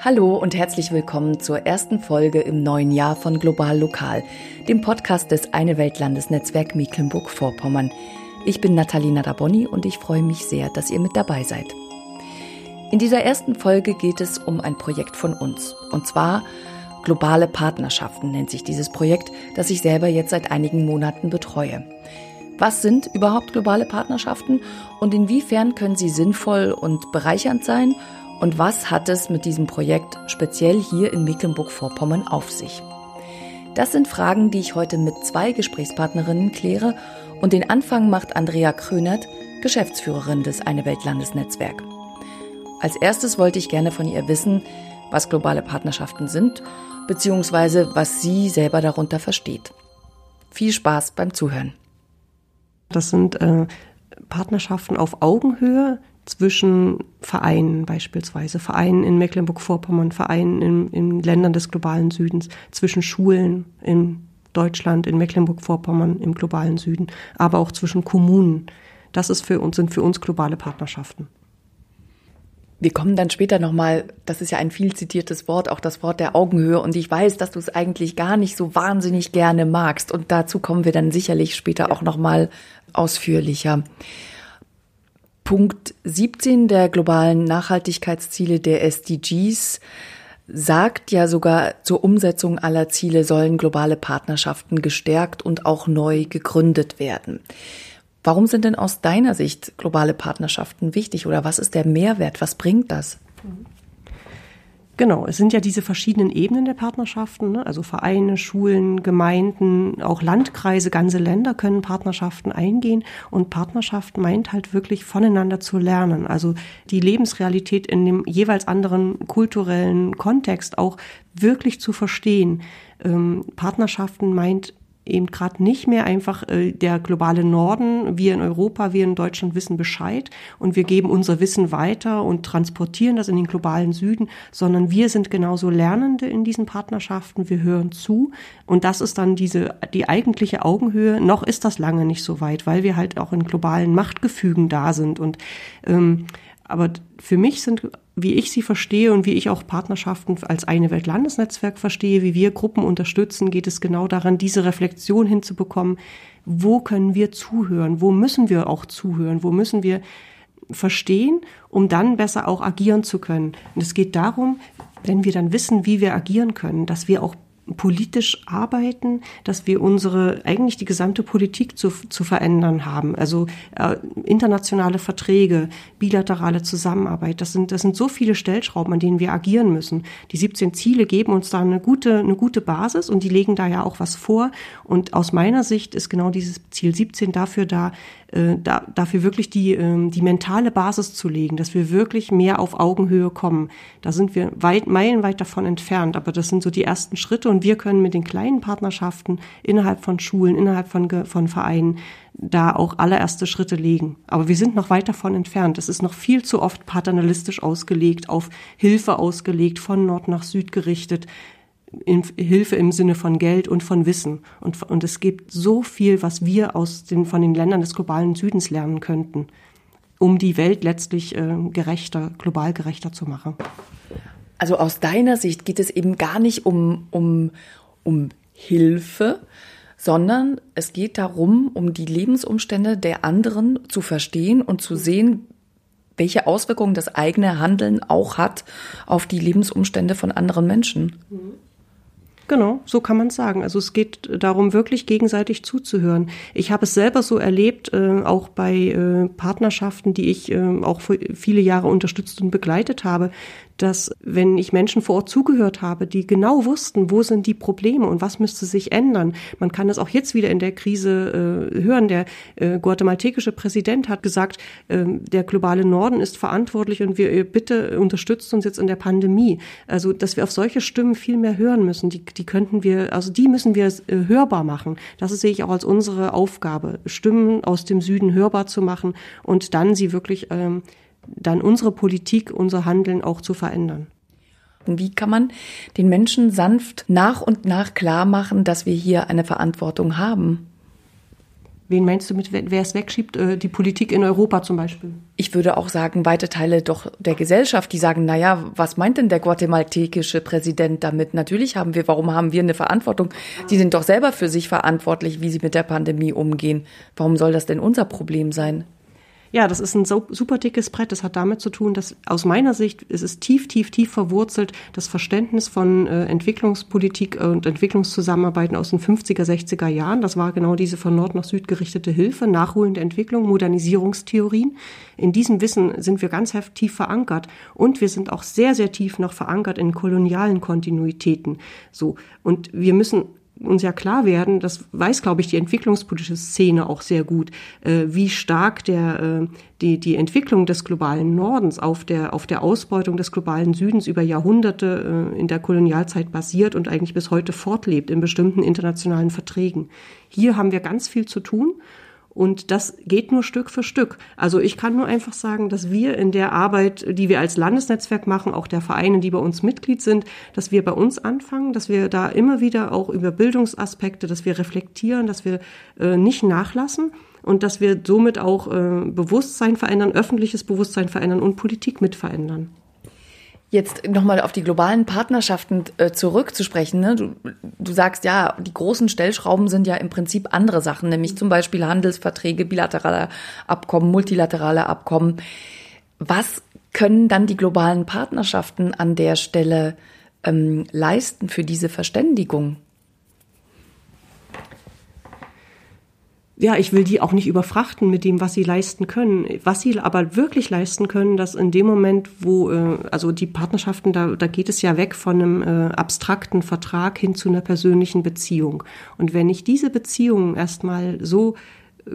Hallo und herzlich willkommen zur ersten Folge im neuen Jahr von Global Lokal, dem Podcast des Eine Weltlandesnetzwerk Mecklenburg-Vorpommern. Ich bin Natalina Daboni und ich freue mich sehr, dass ihr mit dabei seid. In dieser ersten Folge geht es um ein Projekt von uns. Und zwar Globale Partnerschaften nennt sich dieses Projekt, das ich selber jetzt seit einigen Monaten betreue. Was sind überhaupt globale Partnerschaften und inwiefern können sie sinnvoll und bereichernd sein? Und was hat es mit diesem Projekt speziell hier in Mecklenburg-Vorpommern auf sich? Das sind Fragen, die ich heute mit zwei Gesprächspartnerinnen kläre und den Anfang macht Andrea Krönert, Geschäftsführerin des Eine Welt Landesnetzwerk. Als erstes wollte ich gerne von ihr wissen, was globale Partnerschaften sind, beziehungsweise was sie selber darunter versteht. Viel Spaß beim Zuhören. Das sind äh, Partnerschaften auf Augenhöhe zwischen Vereinen beispielsweise, Vereinen in Mecklenburg-Vorpommern, Vereinen in, in Ländern des globalen Südens, zwischen Schulen in Deutschland, in Mecklenburg-Vorpommern im globalen Süden, aber auch zwischen Kommunen. Das ist für uns, sind für uns globale Partnerschaften. Wir kommen dann später nochmal, das ist ja ein viel zitiertes Wort, auch das Wort der Augenhöhe. Und ich weiß, dass du es eigentlich gar nicht so wahnsinnig gerne magst. Und dazu kommen wir dann sicherlich später auch nochmal ausführlicher. Punkt 17 der globalen Nachhaltigkeitsziele der SDGs sagt ja sogar, zur Umsetzung aller Ziele sollen globale Partnerschaften gestärkt und auch neu gegründet werden. Warum sind denn aus deiner Sicht globale Partnerschaften wichtig oder was ist der Mehrwert? Was bringt das? Genau, es sind ja diese verschiedenen Ebenen der Partnerschaften, ne? also Vereine, Schulen, Gemeinden, auch Landkreise, ganze Länder können Partnerschaften eingehen und Partnerschaft meint halt wirklich voneinander zu lernen, also die Lebensrealität in dem jeweils anderen kulturellen Kontext auch wirklich zu verstehen. Ähm, Partnerschaften meint eben gerade nicht mehr einfach äh, der globale Norden, wir in Europa, wir in Deutschland wissen Bescheid und wir geben unser Wissen weiter und transportieren das in den globalen Süden, sondern wir sind genauso Lernende in diesen Partnerschaften, wir hören zu und das ist dann diese die eigentliche Augenhöhe. Noch ist das lange nicht so weit, weil wir halt auch in globalen Machtgefügen da sind und ähm, aber für mich sind, wie ich sie verstehe und wie ich auch Partnerschaften als eine Welt-Landesnetzwerk verstehe, wie wir Gruppen unterstützen, geht es genau daran, diese Reflexion hinzubekommen. Wo können wir zuhören? Wo müssen wir auch zuhören? Wo müssen wir verstehen, um dann besser auch agieren zu können? Und es geht darum, wenn wir dann wissen, wie wir agieren können, dass wir auch politisch arbeiten, dass wir unsere, eigentlich die gesamte Politik zu, zu verändern haben. Also äh, internationale Verträge, bilaterale Zusammenarbeit, das sind, das sind so viele Stellschrauben, an denen wir agieren müssen. Die 17 Ziele geben uns da eine gute, eine gute Basis und die legen da ja auch was vor. Und aus meiner Sicht ist genau dieses Ziel 17 dafür da, äh, da, dafür wirklich die, äh, die mentale Basis zu legen, dass wir wirklich mehr auf Augenhöhe kommen. Da sind wir weit, meilenweit davon entfernt, aber das sind so die ersten Schritte und wir können mit den kleinen Partnerschaften innerhalb von Schulen, innerhalb von, von Vereinen da auch allererste Schritte legen. Aber wir sind noch weit davon entfernt. Es ist noch viel zu oft paternalistisch ausgelegt, auf Hilfe ausgelegt, von Nord nach Süd gerichtet. Hilfe im Sinne von Geld und von Wissen. Und, und es gibt so viel, was wir aus den, von den Ländern des globalen Südens lernen könnten, um die Welt letztlich äh, gerechter, global gerechter zu machen. Also aus deiner Sicht geht es eben gar nicht um, um, um Hilfe, sondern es geht darum, um die Lebensumstände der anderen zu verstehen und zu sehen, welche Auswirkungen das eigene Handeln auch hat auf die Lebensumstände von anderen Menschen. Genau, so kann man sagen. Also es geht darum, wirklich gegenseitig zuzuhören. Ich habe es selber so erlebt, äh, auch bei äh, Partnerschaften, die ich äh, auch viele Jahre unterstützt und begleitet habe, dass wenn ich Menschen vor Ort zugehört habe, die genau wussten, wo sind die Probleme und was müsste sich ändern. Man kann es auch jetzt wieder in der Krise äh, hören. Der äh, guatemaltekische Präsident hat gesagt, äh, der globale Norden ist verantwortlich und wir äh, bitte unterstützt uns jetzt in der Pandemie. Also, dass wir auf solche Stimmen viel mehr hören müssen. Die, die könnten wir, also die müssen wir äh, hörbar machen. Das sehe ich auch als unsere Aufgabe, Stimmen aus dem Süden hörbar zu machen und dann sie wirklich ähm, dann unsere Politik, unser Handeln auch zu verändern. Wie kann man den Menschen sanft nach und nach klar machen, dass wir hier eine Verantwortung haben? Wen meinst du mit, wer es wegschiebt? Äh, die Politik in Europa zum Beispiel? Ich würde auch sagen, weite Teile doch der Gesellschaft, die sagen, na ja, was meint denn der guatemaltekische Präsident damit? Natürlich haben wir, warum haben wir eine Verantwortung? Die sind doch selber für sich verantwortlich, wie sie mit der Pandemie umgehen. Warum soll das denn unser Problem sein? Ja, das ist ein super dickes Brett. Das hat damit zu tun, dass aus meiner Sicht ist es tief, tief, tief verwurzelt, das Verständnis von äh, Entwicklungspolitik und Entwicklungszusammenarbeiten aus den 50er, 60er Jahren. Das war genau diese von Nord nach Süd gerichtete Hilfe, nachholende Entwicklung, Modernisierungstheorien. In diesem Wissen sind wir ganz tief verankert und wir sind auch sehr, sehr tief noch verankert in kolonialen Kontinuitäten. So. Und wir müssen uns ja klar werden, das weiß, glaube ich, die entwicklungspolitische Szene auch sehr gut, äh, wie stark der, äh, die, die Entwicklung des globalen Nordens auf der, auf der Ausbeutung des globalen Südens über Jahrhunderte äh, in der Kolonialzeit basiert und eigentlich bis heute fortlebt in bestimmten internationalen Verträgen. Hier haben wir ganz viel zu tun und das geht nur Stück für Stück. Also ich kann nur einfach sagen, dass wir in der Arbeit, die wir als Landesnetzwerk machen, auch der Vereine, die bei uns Mitglied sind, dass wir bei uns anfangen, dass wir da immer wieder auch über Bildungsaspekte, dass wir reflektieren, dass wir äh, nicht nachlassen und dass wir somit auch äh, Bewusstsein verändern, öffentliches Bewusstsein verändern und Politik mit verändern. Jetzt nochmal auf die globalen Partnerschaften äh, zurückzusprechen. Ne? Du, du sagst ja, die großen Stellschrauben sind ja im Prinzip andere Sachen, nämlich zum Beispiel Handelsverträge, bilaterale Abkommen, multilaterale Abkommen. Was können dann die globalen Partnerschaften an der Stelle ähm, leisten für diese Verständigung? Ja, ich will die auch nicht überfrachten mit dem, was sie leisten können. Was sie aber wirklich leisten können, dass in dem Moment, wo, äh, also die Partnerschaften, da, da geht es ja weg von einem äh, abstrakten Vertrag hin zu einer persönlichen Beziehung. Und wenn ich diese Beziehung erstmal so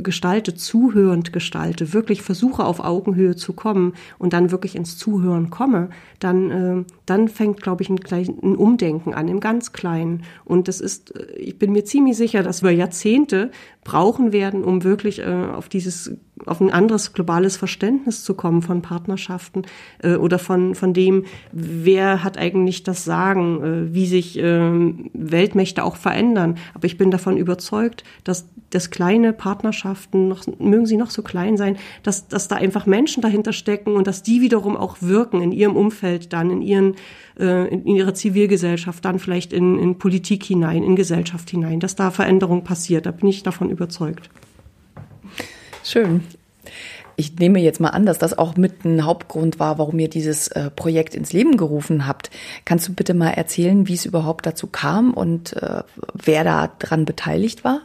gestalte, zuhörend gestalte, wirklich versuche auf Augenhöhe zu kommen und dann wirklich ins Zuhören komme, dann, äh, dann fängt, glaube ich, ein, ein Umdenken an, im ganz Kleinen. Und das ist, äh, ich bin mir ziemlich sicher, dass wir Jahrzehnte brauchen werden, um wirklich äh, auf dieses auf ein anderes globales Verständnis zu kommen von Partnerschaften äh, oder von von dem, wer hat eigentlich das Sagen, äh, wie sich äh, Weltmächte auch verändern. Aber ich bin davon überzeugt, dass das kleine Partnerschaften noch mögen sie noch so klein sein, dass dass da einfach Menschen dahinter stecken und dass die wiederum auch wirken in ihrem Umfeld, dann in ihren äh, in ihrer Zivilgesellschaft, dann vielleicht in, in Politik hinein, in Gesellschaft hinein, dass da Veränderung passiert. Da bin ich davon überzeugt. Schön. Ich nehme jetzt mal an, dass das auch mit ein Hauptgrund war, warum ihr dieses äh, Projekt ins Leben gerufen habt. Kannst du bitte mal erzählen, wie es überhaupt dazu kam und äh, wer da dran beteiligt war?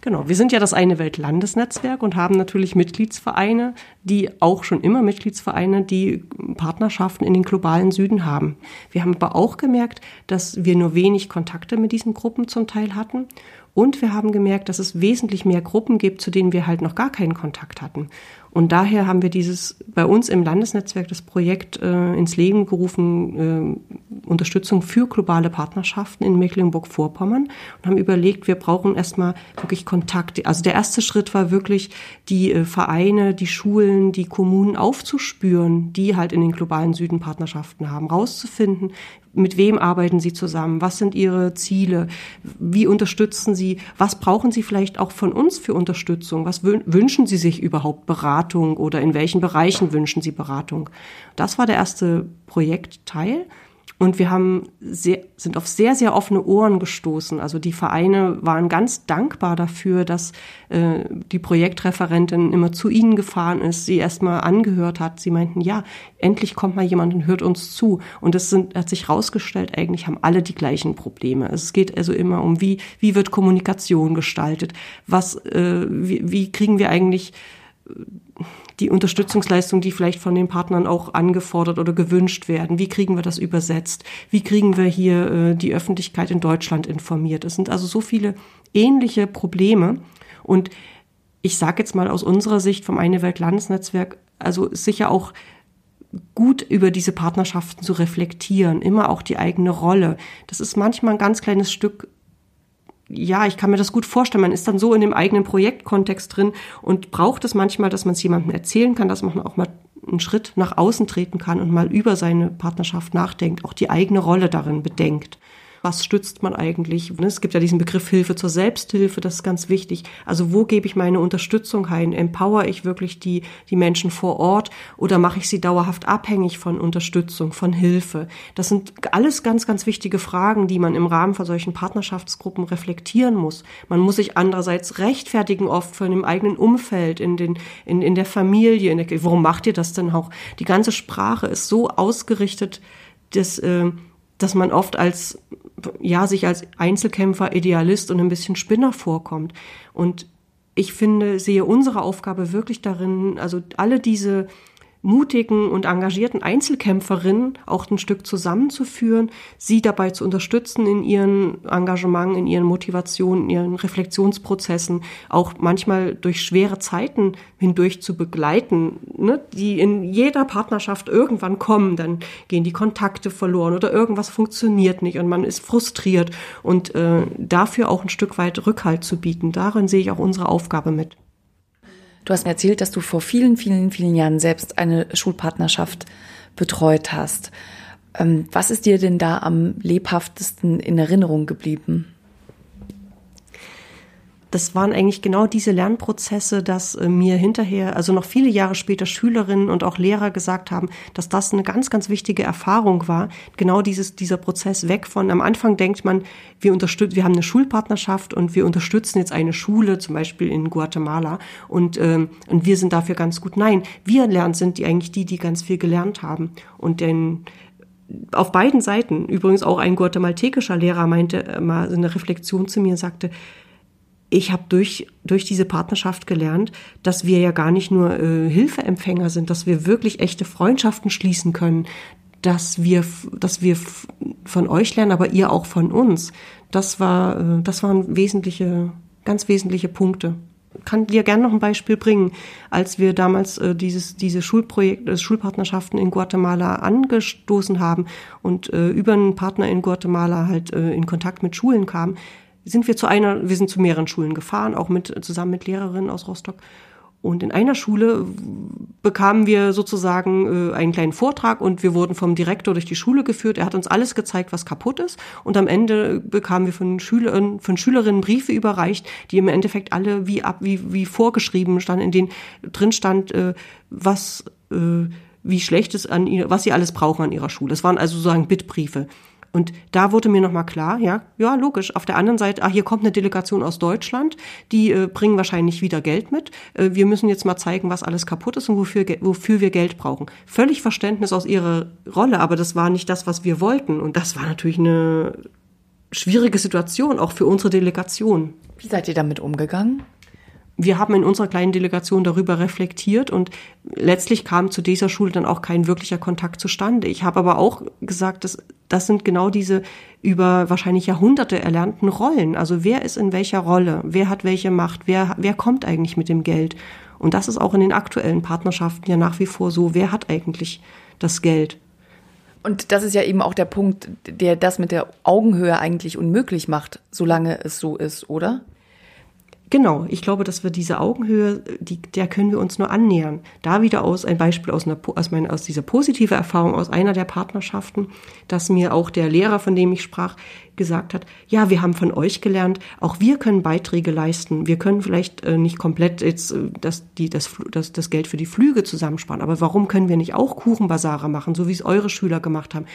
Genau, wir sind ja das eine Welt Landesnetzwerk und haben natürlich Mitgliedsvereine, die auch schon immer Mitgliedsvereine, die Partnerschaften in den globalen Süden haben. Wir haben aber auch gemerkt, dass wir nur wenig Kontakte mit diesen Gruppen zum Teil hatten und wir haben gemerkt, dass es wesentlich mehr Gruppen gibt, zu denen wir halt noch gar keinen Kontakt hatten. Und daher haben wir dieses bei uns im Landesnetzwerk das Projekt äh, ins Leben gerufen, äh, Unterstützung für globale Partnerschaften in Mecklenburg-Vorpommern und haben überlegt, wir brauchen erstmal wirklich Kontakt. Also der erste Schritt war wirklich, die äh, Vereine, die Schulen, die Kommunen aufzuspüren, die halt in den globalen Süden Partnerschaften haben, rauszufinden, mit wem arbeiten Sie zusammen? Was sind Ihre Ziele? Wie unterstützen Sie? Was brauchen Sie vielleicht auch von uns für Unterstützung? Was wünschen Sie sich überhaupt Beratung oder in welchen Bereichen wünschen Sie Beratung? Das war der erste Projektteil. Und wir haben sehr, sind auf sehr, sehr offene Ohren gestoßen. Also die Vereine waren ganz dankbar dafür, dass äh, die Projektreferentin immer zu ihnen gefahren ist, sie erstmal angehört hat. Sie meinten, ja, endlich kommt mal jemand und hört uns zu. Und es sind, hat sich herausgestellt, eigentlich haben alle die gleichen Probleme. Es geht also immer um, wie, wie wird Kommunikation gestaltet? Was, äh, wie, wie kriegen wir eigentlich die Unterstützungsleistung, die vielleicht von den Partnern auch angefordert oder gewünscht werden. Wie kriegen wir das übersetzt? Wie kriegen wir hier äh, die Öffentlichkeit in Deutschland informiert? Es sind also so viele ähnliche Probleme. Und ich sage jetzt mal aus unserer Sicht vom Eine Welt Landesnetzwerk, also sicher auch gut über diese Partnerschaften zu reflektieren, immer auch die eigene Rolle. Das ist manchmal ein ganz kleines Stück ja, ich kann mir das gut vorstellen. Man ist dann so in dem eigenen Projektkontext drin und braucht es manchmal, dass man es jemandem erzählen kann, dass man auch mal einen Schritt nach außen treten kann und mal über seine Partnerschaft nachdenkt, auch die eigene Rolle darin bedenkt. Was stützt man eigentlich? Ne, es gibt ja diesen Begriff Hilfe zur Selbsthilfe, das ist ganz wichtig. Also wo gebe ich meine Unterstützung ein? Empower ich wirklich die, die Menschen vor Ort oder mache ich sie dauerhaft abhängig von Unterstützung, von Hilfe? Das sind alles ganz, ganz wichtige Fragen, die man im Rahmen von solchen Partnerschaftsgruppen reflektieren muss. Man muss sich andererseits rechtfertigen oft von dem eigenen Umfeld, in, den, in, in der Familie. In der, warum macht ihr das denn auch? Die ganze Sprache ist so ausgerichtet, dass, äh, dass man oft als, ja, sich als Einzelkämpfer, Idealist und ein bisschen Spinner vorkommt. Und ich finde, sehe unsere Aufgabe wirklich darin, also alle diese mutigen und engagierten Einzelkämpferinnen auch ein Stück zusammenzuführen, sie dabei zu unterstützen in ihren Engagement, in ihren Motivationen, in ihren Reflexionsprozessen, auch manchmal durch schwere Zeiten hindurch zu begleiten, ne, die in jeder Partnerschaft irgendwann kommen, dann gehen die Kontakte verloren oder irgendwas funktioniert nicht und man ist frustriert und äh, dafür auch ein Stück weit Rückhalt zu bieten. Darin sehe ich auch unsere Aufgabe mit. Du hast mir erzählt, dass du vor vielen, vielen, vielen Jahren selbst eine Schulpartnerschaft betreut hast. Ähm, was ist dir denn da am lebhaftesten in Erinnerung geblieben? Das waren eigentlich genau diese Lernprozesse, dass äh, mir hinterher, also noch viele Jahre später Schülerinnen und auch Lehrer gesagt haben, dass das eine ganz, ganz wichtige Erfahrung war. Genau dieses, dieser Prozess weg von, am Anfang denkt man, wir unterstützen, wir haben eine Schulpartnerschaft und wir unterstützen jetzt eine Schule, zum Beispiel in Guatemala und, ähm, und wir sind dafür ganz gut. Nein, wir lernen, sind die eigentlich die, die ganz viel gelernt haben und den, auf beiden Seiten, übrigens auch ein guatemaltekischer Lehrer meinte äh, mal eine Reflexion zu mir sagte, ich habe durch, durch diese Partnerschaft gelernt, dass wir ja gar nicht nur äh, Hilfeempfänger sind, dass wir wirklich echte Freundschaften schließen können, dass wir, dass wir von euch lernen, aber ihr auch von uns. Das war, äh, das waren wesentliche, ganz wesentliche Punkte. Kann dir gerne noch ein Beispiel bringen, als wir damals äh, dieses, diese Schulprojekt, äh, Schulpartnerschaften in Guatemala angestoßen haben und äh, über einen Partner in Guatemala halt äh, in Kontakt mit Schulen kamen sind wir zu einer, wir sind zu mehreren Schulen gefahren, auch mit, zusammen mit Lehrerinnen aus Rostock. Und in einer Schule bekamen wir sozusagen äh, einen kleinen Vortrag und wir wurden vom Direktor durch die Schule geführt. Er hat uns alles gezeigt, was kaputt ist. Und am Ende bekamen wir von Schülerinnen, von Schülerinnen Briefe überreicht, die im Endeffekt alle wie ab, wie, wie vorgeschrieben standen, in denen drin stand, äh, was, äh, wie schlecht es an ihr, was sie alles brauchen an ihrer Schule. Es waren also sozusagen Bittbriefe. Und da wurde mir nochmal klar, ja, ja, logisch. Auf der anderen Seite, ah, hier kommt eine Delegation aus Deutschland, die äh, bringen wahrscheinlich wieder Geld mit. Äh, wir müssen jetzt mal zeigen, was alles kaputt ist und wofür, wofür wir Geld brauchen. Völlig Verständnis aus ihrer Rolle, aber das war nicht das, was wir wollten. Und das war natürlich eine schwierige Situation, auch für unsere Delegation. Wie seid ihr damit umgegangen? Wir haben in unserer kleinen Delegation darüber reflektiert und letztlich kam zu dieser Schule dann auch kein wirklicher Kontakt zustande. Ich habe aber auch gesagt, dass das sind genau diese über wahrscheinlich Jahrhunderte erlernten Rollen. Also wer ist in welcher Rolle? Wer hat welche Macht? Wer, wer kommt eigentlich mit dem Geld? Und das ist auch in den aktuellen Partnerschaften ja nach wie vor so. Wer hat eigentlich das Geld? Und das ist ja eben auch der Punkt, der das mit der Augenhöhe eigentlich unmöglich macht, solange es so ist, oder? Genau, ich glaube, dass wir diese Augenhöhe, die, der können wir uns nur annähern. Da wieder aus ein Beispiel aus, einer, aus, meiner, aus dieser positive Erfahrung aus einer der Partnerschaften, dass mir auch der Lehrer, von dem ich sprach, gesagt hat, ja, wir haben von euch gelernt, auch wir können Beiträge leisten. Wir können vielleicht äh, nicht komplett jetzt äh, das, die, das, das, das Geld für die Flüge zusammensparen, aber warum können wir nicht auch Kuchenbasare machen, so wie es eure Schüler gemacht haben?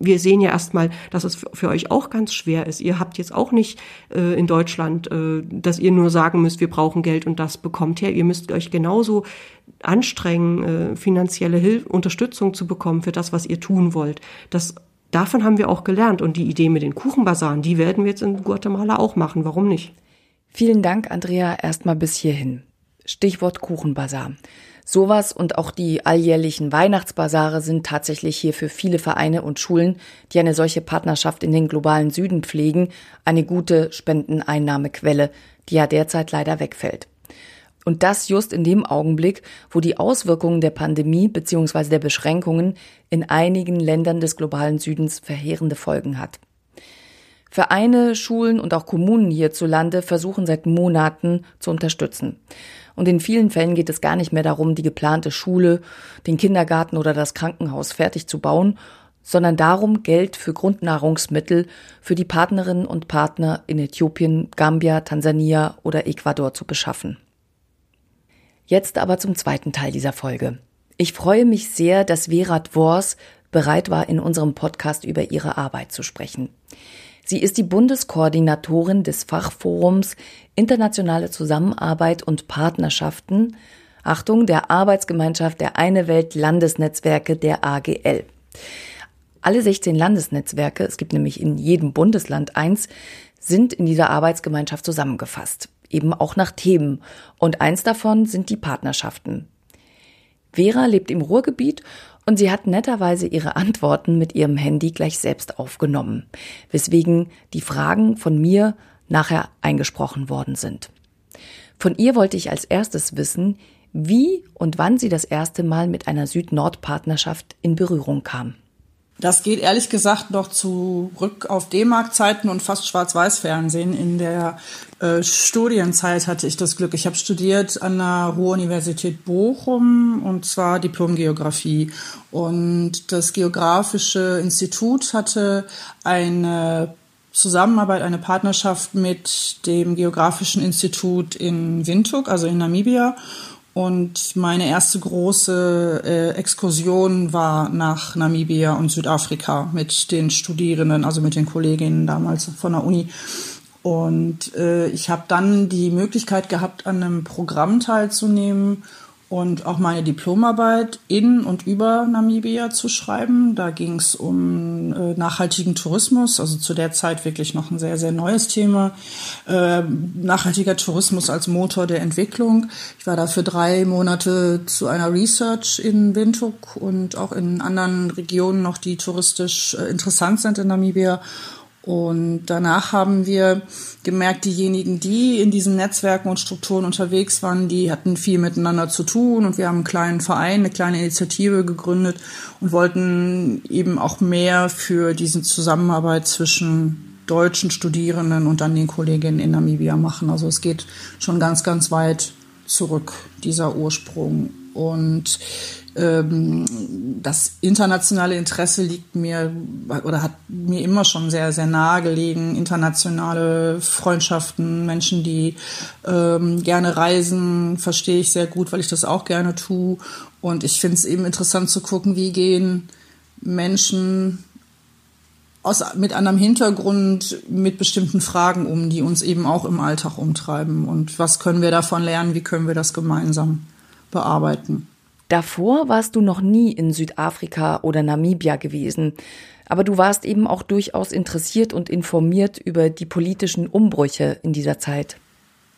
Wir sehen ja erstmal, dass es für euch auch ganz schwer ist. Ihr habt jetzt auch nicht äh, in Deutschland, äh, dass ihr nur sagen müsst, wir brauchen Geld und das bekommt her. Ihr müsst euch genauso anstrengen, äh, finanzielle Hilfe, Unterstützung zu bekommen für das, was ihr tun wollt. Das davon haben wir auch gelernt. Und die Idee mit den Kuchenbasaren, die werden wir jetzt in Guatemala auch machen. Warum nicht? Vielen Dank, Andrea, erstmal bis hierhin. Stichwort Kuchenbasar. Sowas und auch die alljährlichen Weihnachtsbasare sind tatsächlich hier für viele Vereine und Schulen, die eine solche Partnerschaft in den globalen Süden pflegen, eine gute Spendeneinnahmequelle, die ja derzeit leider wegfällt. Und das just in dem Augenblick, wo die Auswirkungen der Pandemie bzw. der Beschränkungen in einigen Ländern des globalen Südens verheerende Folgen hat. Vereine, Schulen und auch Kommunen hierzulande versuchen seit Monaten zu unterstützen. Und in vielen Fällen geht es gar nicht mehr darum, die geplante Schule, den Kindergarten oder das Krankenhaus fertig zu bauen, sondern darum, Geld für Grundnahrungsmittel für die Partnerinnen und Partner in Äthiopien, Gambia, Tansania oder Ecuador zu beschaffen. Jetzt aber zum zweiten Teil dieser Folge. Ich freue mich sehr, dass Vera Dwors bereit war, in unserem Podcast über ihre Arbeit zu sprechen. Sie ist die Bundeskoordinatorin des Fachforums Internationale Zusammenarbeit und Partnerschaften, Achtung, der Arbeitsgemeinschaft der Eine Welt Landesnetzwerke der AGL. Alle 16 Landesnetzwerke, es gibt nämlich in jedem Bundesland eins, sind in dieser Arbeitsgemeinschaft zusammengefasst, eben auch nach Themen. Und eins davon sind die Partnerschaften. Vera lebt im Ruhrgebiet und sie hat netterweise ihre Antworten mit ihrem Handy gleich selbst aufgenommen, weswegen die Fragen von mir nachher eingesprochen worden sind. Von ihr wollte ich als erstes wissen, wie und wann sie das erste Mal mit einer Süd-Nord-Partnerschaft in Berührung kam. Das geht ehrlich gesagt noch zurück auf D-Mark-Zeiten und fast Schwarz-Weiß-Fernsehen. In der äh, Studienzeit hatte ich das Glück. Ich habe studiert an der Ruhr-Universität Bochum und zwar Diplom-Geografie. Und das Geografische Institut hatte eine Zusammenarbeit, eine Partnerschaft mit dem Geografischen Institut in Windhoek, also in Namibia. Und meine erste große äh, Exkursion war nach Namibia und Südafrika mit den Studierenden, also mit den Kolleginnen damals von der Uni. Und äh, ich habe dann die Möglichkeit gehabt, an einem Programm teilzunehmen und auch meine Diplomarbeit in und über Namibia zu schreiben. Da ging es um äh, nachhaltigen Tourismus, also zu der Zeit wirklich noch ein sehr, sehr neues Thema. Äh, nachhaltiger Tourismus als Motor der Entwicklung. Ich war da für drei Monate zu einer Research in Windhoek und auch in anderen Regionen noch, die touristisch äh, interessant sind in Namibia. Und danach haben wir gemerkt, diejenigen, die in diesen Netzwerken und Strukturen unterwegs waren, die hatten viel miteinander zu tun. Und wir haben einen kleinen Verein, eine kleine Initiative gegründet und wollten eben auch mehr für diese Zusammenarbeit zwischen deutschen Studierenden und dann den Kolleginnen in Namibia machen. Also es geht schon ganz, ganz weit zurück, dieser Ursprung. Und ähm, das internationale Interesse liegt mir oder hat mir immer schon sehr, sehr nahe gelegen. Internationale Freundschaften, Menschen, die ähm, gerne reisen, verstehe ich sehr gut, weil ich das auch gerne tue. Und ich finde es eben interessant zu gucken, wie gehen Menschen aus, mit anderem Hintergrund mit bestimmten Fragen um, die uns eben auch im Alltag umtreiben. Und was können wir davon lernen? Wie können wir das gemeinsam bearbeiten? Davor warst du noch nie in Südafrika oder Namibia gewesen, aber du warst eben auch durchaus interessiert und informiert über die politischen Umbrüche in dieser Zeit.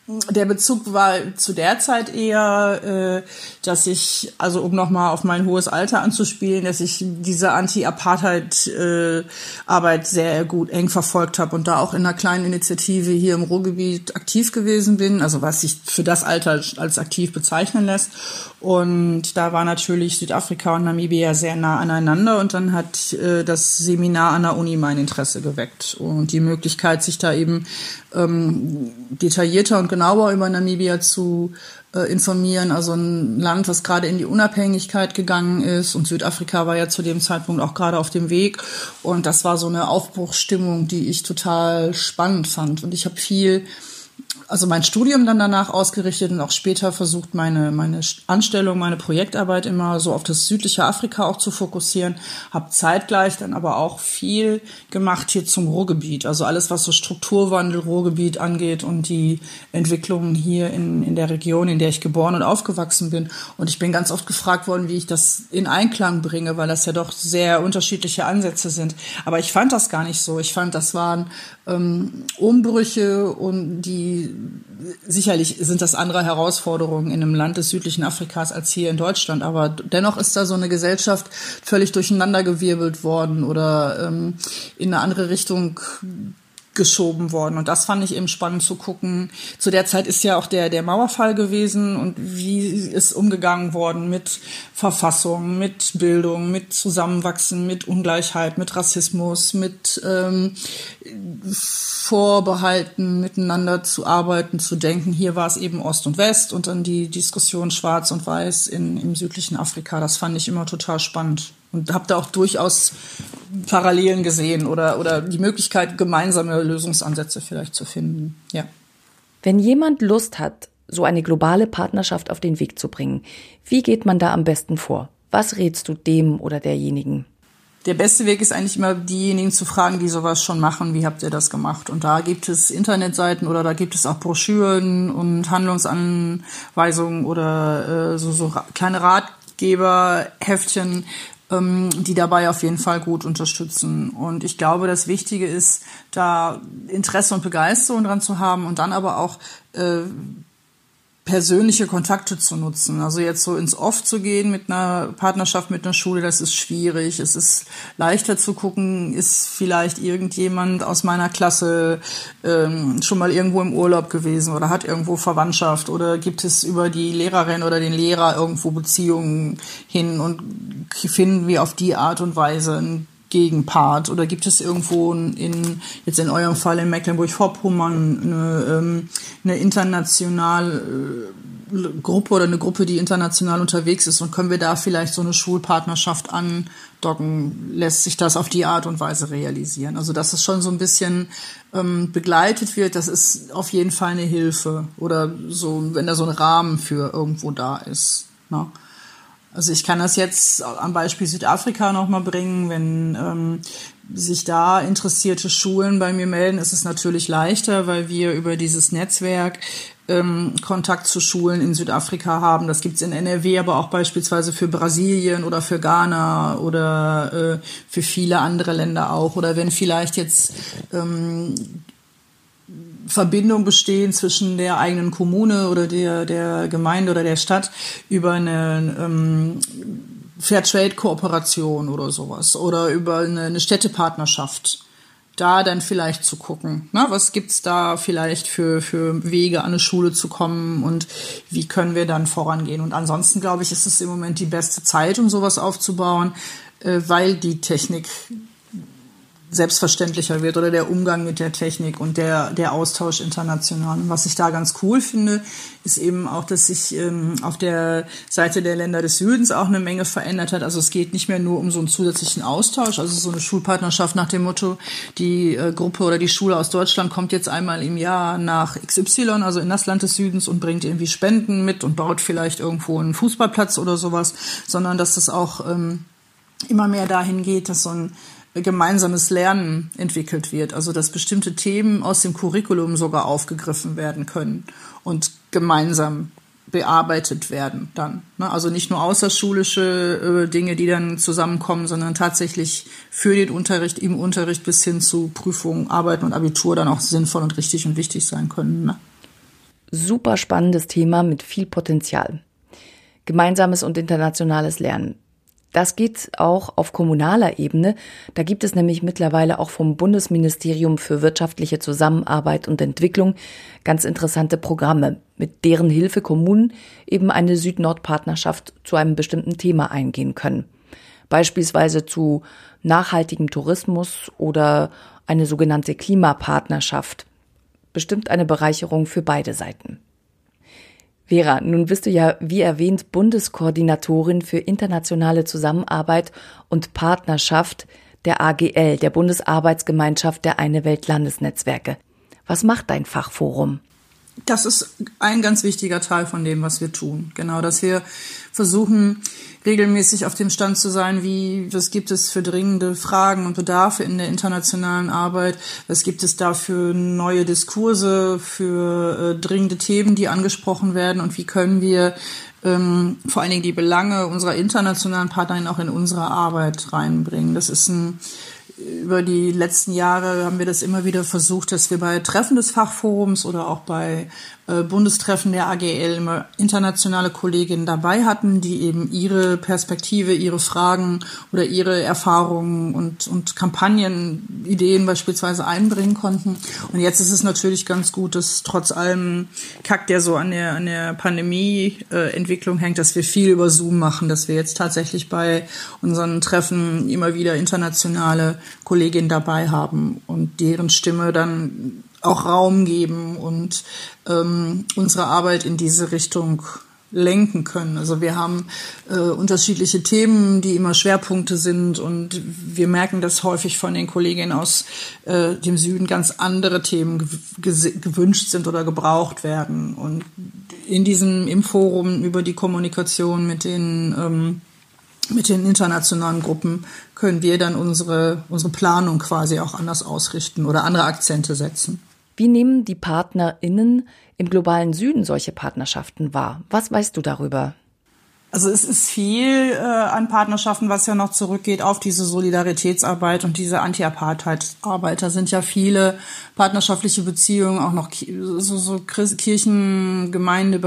Der Bezug war zu der Zeit eher, äh, dass ich, also um nochmal auf mein hohes Alter anzuspielen, dass ich diese Anti-Apartheid-Arbeit äh, sehr gut eng verfolgt habe und da auch in einer kleinen Initiative hier im Ruhrgebiet aktiv gewesen bin, also was sich für das Alter als aktiv bezeichnen lässt. Und da war natürlich Südafrika und Namibia sehr nah aneinander und dann hat äh, das Seminar an der Uni mein Interesse geweckt und die Möglichkeit, sich da eben ähm, detaillierter und genauer über Namibia zu äh, informieren. Also ein Land, was gerade in die Unabhängigkeit gegangen ist und Südafrika war ja zu dem Zeitpunkt auch gerade auf dem Weg und das war so eine Aufbruchsstimmung, die ich total spannend fand und ich habe viel also mein Studium dann danach ausgerichtet und auch später versucht, meine, meine Anstellung, meine Projektarbeit immer so auf das südliche Afrika auch zu fokussieren. Habe zeitgleich dann aber auch viel gemacht hier zum Ruhrgebiet. Also alles, was so Strukturwandel, Ruhrgebiet angeht und die Entwicklungen hier in, in der Region, in der ich geboren und aufgewachsen bin. Und ich bin ganz oft gefragt worden, wie ich das in Einklang bringe, weil das ja doch sehr unterschiedliche Ansätze sind. Aber ich fand das gar nicht so. Ich fand, das waren ähm, Umbrüche und die sicherlich sind das andere Herausforderungen in einem Land des südlichen Afrikas als hier in Deutschland, aber dennoch ist da so eine Gesellschaft völlig durcheinandergewirbelt worden oder ähm, in eine andere Richtung geschoben worden. Und das fand ich eben spannend zu gucken. Zu der Zeit ist ja auch der, der Mauerfall gewesen und wie ist umgegangen worden mit Verfassung, mit Bildung, mit Zusammenwachsen, mit Ungleichheit, mit Rassismus, mit ähm, Vorbehalten, miteinander zu arbeiten, zu denken. Hier war es eben Ost und West und dann die Diskussion Schwarz und Weiß in, im südlichen Afrika. Das fand ich immer total spannend. Und habe da auch durchaus Parallelen gesehen oder, oder die Möglichkeit, gemeinsame Lösungsansätze vielleicht zu finden. Ja. Wenn jemand Lust hat, so eine globale Partnerschaft auf den Weg zu bringen, wie geht man da am besten vor? Was rätst du dem oder derjenigen? Der beste Weg ist eigentlich immer, diejenigen zu fragen, die sowas schon machen, wie habt ihr das gemacht? Und da gibt es Internetseiten oder da gibt es auch Broschüren und Handlungsanweisungen oder äh, so, so kleine Ratgeberheftchen, die dabei auf jeden Fall gut unterstützen. Und ich glaube, das Wichtige ist, da Interesse und Begeisterung dran zu haben und dann aber auch äh, persönliche Kontakte zu nutzen. Also jetzt so ins Off zu gehen mit einer Partnerschaft mit einer Schule, das ist schwierig. Es ist leichter zu gucken, ist vielleicht irgendjemand aus meiner Klasse ähm, schon mal irgendwo im Urlaub gewesen oder hat irgendwo Verwandtschaft oder gibt es über die Lehrerin oder den Lehrer irgendwo Beziehungen hin und finden wir auf die Art und Weise ein Gegenpart? Oder gibt es irgendwo in, jetzt in eurem Fall in Mecklenburg-Vorpommern eine, ähm, eine internationale äh, Gruppe oder eine Gruppe, die international unterwegs ist und können wir da vielleicht so eine Schulpartnerschaft andocken? Lässt sich das auf die Art und Weise realisieren? Also, dass es schon so ein bisschen ähm, begleitet wird, das ist auf jeden Fall eine Hilfe oder so, wenn da so ein Rahmen für irgendwo da ist. Ne? Also ich kann das jetzt am Beispiel Südafrika nochmal bringen. Wenn ähm, sich da interessierte Schulen bei mir melden, ist es natürlich leichter, weil wir über dieses Netzwerk ähm, Kontakt zu Schulen in Südafrika haben. Das gibt's in NRW, aber auch beispielsweise für Brasilien oder für Ghana oder äh, für viele andere Länder auch. Oder wenn vielleicht jetzt ähm, Verbindung bestehen zwischen der eigenen Kommune oder der, der Gemeinde oder der Stadt über eine ähm, Fairtrade-Kooperation oder sowas oder über eine, eine Städtepartnerschaft. Da dann vielleicht zu gucken, ne, was gibt's da vielleicht für, für Wege an eine Schule zu kommen und wie können wir dann vorangehen. Und ansonsten, glaube ich, ist es im Moment die beste Zeit, um sowas aufzubauen, äh, weil die Technik selbstverständlicher wird oder der Umgang mit der Technik und der, der Austausch international. Und was ich da ganz cool finde, ist eben auch, dass sich ähm, auf der Seite der Länder des Südens auch eine Menge verändert hat. Also es geht nicht mehr nur um so einen zusätzlichen Austausch, also so eine Schulpartnerschaft nach dem Motto, die äh, Gruppe oder die Schule aus Deutschland kommt jetzt einmal im Jahr nach XY, also in das Land des Südens und bringt irgendwie Spenden mit und baut vielleicht irgendwo einen Fußballplatz oder sowas, sondern dass das auch ähm, immer mehr dahin geht, dass so ein gemeinsames Lernen entwickelt wird. Also dass bestimmte Themen aus dem Curriculum sogar aufgegriffen werden können und gemeinsam bearbeitet werden dann. Ne? Also nicht nur außerschulische äh, Dinge, die dann zusammenkommen, sondern tatsächlich für den Unterricht, im Unterricht bis hin zu Prüfungen, Arbeiten und Abitur dann auch sinnvoll und richtig und wichtig sein können. Ne? Super spannendes Thema mit viel Potenzial. Gemeinsames und internationales Lernen. Das geht auch auf kommunaler Ebene. Da gibt es nämlich mittlerweile auch vom Bundesministerium für wirtschaftliche Zusammenarbeit und Entwicklung ganz interessante Programme, mit deren Hilfe Kommunen eben eine Süd-Nord-Partnerschaft zu einem bestimmten Thema eingehen können. Beispielsweise zu nachhaltigem Tourismus oder eine sogenannte Klimapartnerschaft. Bestimmt eine Bereicherung für beide Seiten. Vera, nun bist du ja, wie erwähnt, Bundeskoordinatorin für internationale Zusammenarbeit und Partnerschaft der AGL, der Bundesarbeitsgemeinschaft der Eine Welt Landesnetzwerke. Was macht dein Fachforum? Das ist ein ganz wichtiger Teil von dem, was wir tun. Genau, dass wir versuchen, regelmäßig auf dem Stand zu sein, wie, was gibt es für dringende Fragen und Bedarfe in der internationalen Arbeit, was gibt es da für neue Diskurse, für äh, dringende Themen, die angesprochen werden und wie können wir ähm, vor allen Dingen die Belange unserer internationalen Partner auch in unsere Arbeit reinbringen. Das ist ein über die letzten Jahre haben wir das immer wieder versucht, dass wir bei Treffen des Fachforums oder auch bei Bundestreffen der AGL immer internationale Kolleginnen dabei hatten, die eben ihre Perspektive, ihre Fragen oder ihre Erfahrungen und, und Kampagnen, Ideen beispielsweise einbringen konnten. Und jetzt ist es natürlich ganz gut, dass trotz allem Kack, der so an der, an der Pandemie-Entwicklung hängt, dass wir viel über Zoom machen, dass wir jetzt tatsächlich bei unseren Treffen immer wieder internationale Kolleginnen dabei haben und deren Stimme dann auch Raum geben und ähm, unsere Arbeit in diese Richtung lenken können. Also wir haben äh, unterschiedliche Themen, die immer Schwerpunkte sind und wir merken, dass häufig von den Kolleginnen aus äh, dem Süden ganz andere Themen gewünscht sind oder gebraucht werden. Und in diesem im Forum über die Kommunikation mit den ähm, mit den internationalen Gruppen können wir dann unsere unsere Planung quasi auch anders ausrichten oder andere Akzente setzen. Wie nehmen die PartnerInnen im globalen Süden solche Partnerschaften wahr? Was weißt du darüber? Also es ist viel äh, an Partnerschaften, was ja noch zurückgeht auf diese Solidaritätsarbeit und diese Anti-Apartheid-Arbeit. Da sind ja viele partnerschaftliche Beziehungen auch noch so, so Kirchengemeinde.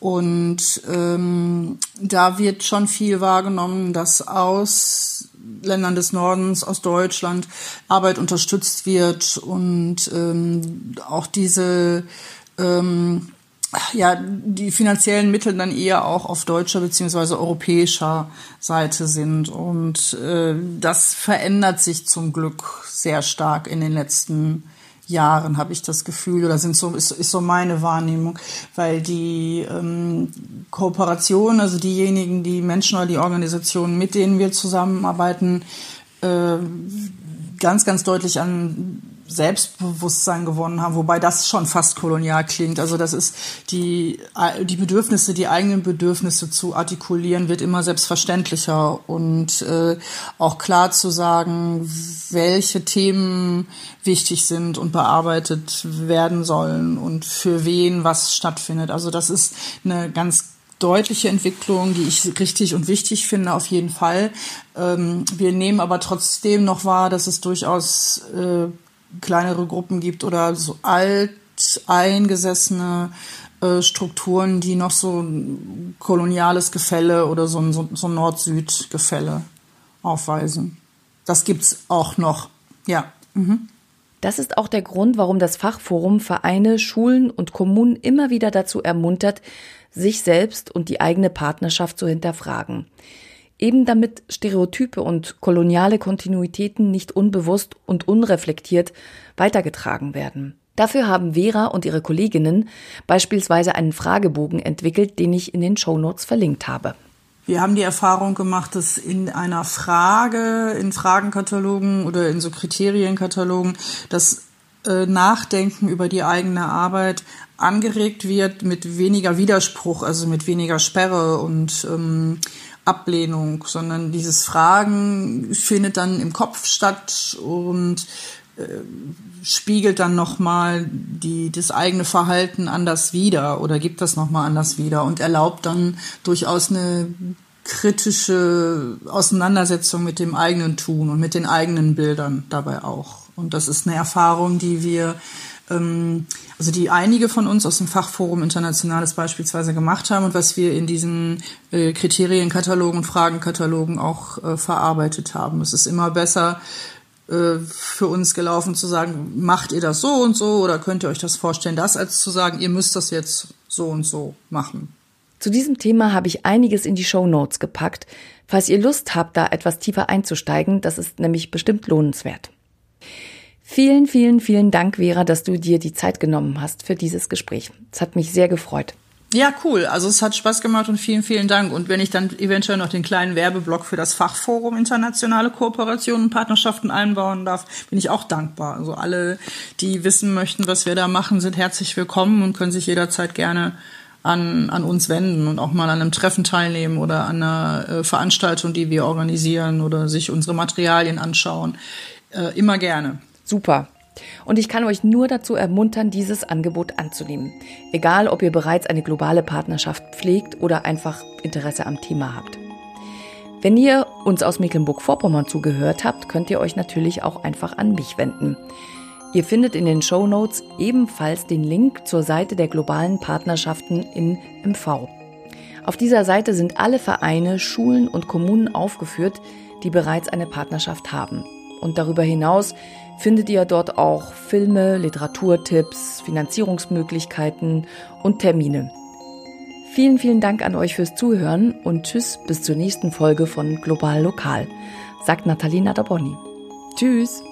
Und ähm, da wird schon viel wahrgenommen, dass aus Ländern des Nordens, aus Deutschland Arbeit unterstützt wird und ähm, auch diese ähm, ja, die finanziellen Mittel dann eher auch auf deutscher beziehungsweise europäischer Seite sind. Und äh, das verändert sich zum Glück sehr stark in den letzten Jahren, habe ich das Gefühl, oder sind so, ist, ist so meine Wahrnehmung, weil die ähm, Kooperation, also diejenigen, die Menschen oder die Organisationen, mit denen wir zusammenarbeiten, äh, ganz, ganz deutlich an Selbstbewusstsein gewonnen haben, wobei das schon fast kolonial klingt. Also das ist die, die Bedürfnisse, die eigenen Bedürfnisse zu artikulieren, wird immer selbstverständlicher und äh, auch klar zu sagen, welche Themen wichtig sind und bearbeitet werden sollen und für wen was stattfindet. Also das ist eine ganz deutliche Entwicklung, die ich richtig und wichtig finde, auf jeden Fall. Ähm, wir nehmen aber trotzdem noch wahr, dass es durchaus äh, kleinere Gruppen gibt oder so alt eingesessene äh, Strukturen, die noch so ein koloniales Gefälle oder so ein, so, so Nord-Süd-Gefälle aufweisen. Das gibt's auch noch, ja. Mhm. Das ist auch der Grund, warum das Fachforum Vereine, Schulen und Kommunen immer wieder dazu ermuntert, sich selbst und die eigene Partnerschaft zu hinterfragen eben damit Stereotype und koloniale Kontinuitäten nicht unbewusst und unreflektiert weitergetragen werden. Dafür haben Vera und ihre Kolleginnen beispielsweise einen Fragebogen entwickelt, den ich in den Shownotes verlinkt habe. Wir haben die Erfahrung gemacht, dass in einer Frage, in Fragenkatalogen oder in so Kriterienkatalogen, das äh, Nachdenken über die eigene Arbeit angeregt wird mit weniger Widerspruch, also mit weniger Sperre und ähm, Ablehnung, sondern dieses Fragen findet dann im Kopf statt und äh, spiegelt dann nochmal die, das eigene Verhalten anders wieder oder gibt das nochmal anders wieder und erlaubt dann durchaus eine kritische Auseinandersetzung mit dem eigenen Tun und mit den eigenen Bildern dabei auch. Und das ist eine Erfahrung, die wir ähm, also die einige von uns aus dem Fachforum Internationales beispielsweise gemacht haben und was wir in diesen äh, Kriterienkatalogen und Fragenkatalogen auch äh, verarbeitet haben. Es ist immer besser äh, für uns gelaufen zu sagen, macht ihr das so und so oder könnt ihr euch das vorstellen, das als zu sagen, ihr müsst das jetzt so und so machen. Zu diesem Thema habe ich einiges in die Show Notes gepackt. Falls ihr Lust habt, da etwas tiefer einzusteigen, das ist nämlich bestimmt lohnenswert. Vielen, vielen, vielen Dank, Vera, dass du dir die Zeit genommen hast für dieses Gespräch. Es hat mich sehr gefreut. Ja, cool. Also es hat Spaß gemacht und vielen, vielen Dank. Und wenn ich dann eventuell noch den kleinen Werbeblock für das Fachforum internationale Kooperationen und Partnerschaften einbauen darf, bin ich auch dankbar. Also alle, die wissen möchten, was wir da machen, sind herzlich willkommen und können sich jederzeit gerne an, an uns wenden und auch mal an einem Treffen teilnehmen oder an einer äh, Veranstaltung, die wir organisieren oder sich unsere Materialien anschauen. Äh, immer gerne. Super. Und ich kann euch nur dazu ermuntern, dieses Angebot anzunehmen. Egal, ob ihr bereits eine globale Partnerschaft pflegt oder einfach Interesse am Thema habt. Wenn ihr uns aus Mecklenburg-Vorpommern zugehört habt, könnt ihr euch natürlich auch einfach an mich wenden. Ihr findet in den Show Notes ebenfalls den Link zur Seite der globalen Partnerschaften in MV. Auf dieser Seite sind alle Vereine, Schulen und Kommunen aufgeführt, die bereits eine Partnerschaft haben. Und darüber hinaus findet ihr dort auch Filme, Literaturtipps, Finanzierungsmöglichkeiten und Termine. Vielen, vielen Dank an euch fürs Zuhören und tschüss bis zur nächsten Folge von Global Lokal, sagt Natalina Daboni. Tschüss!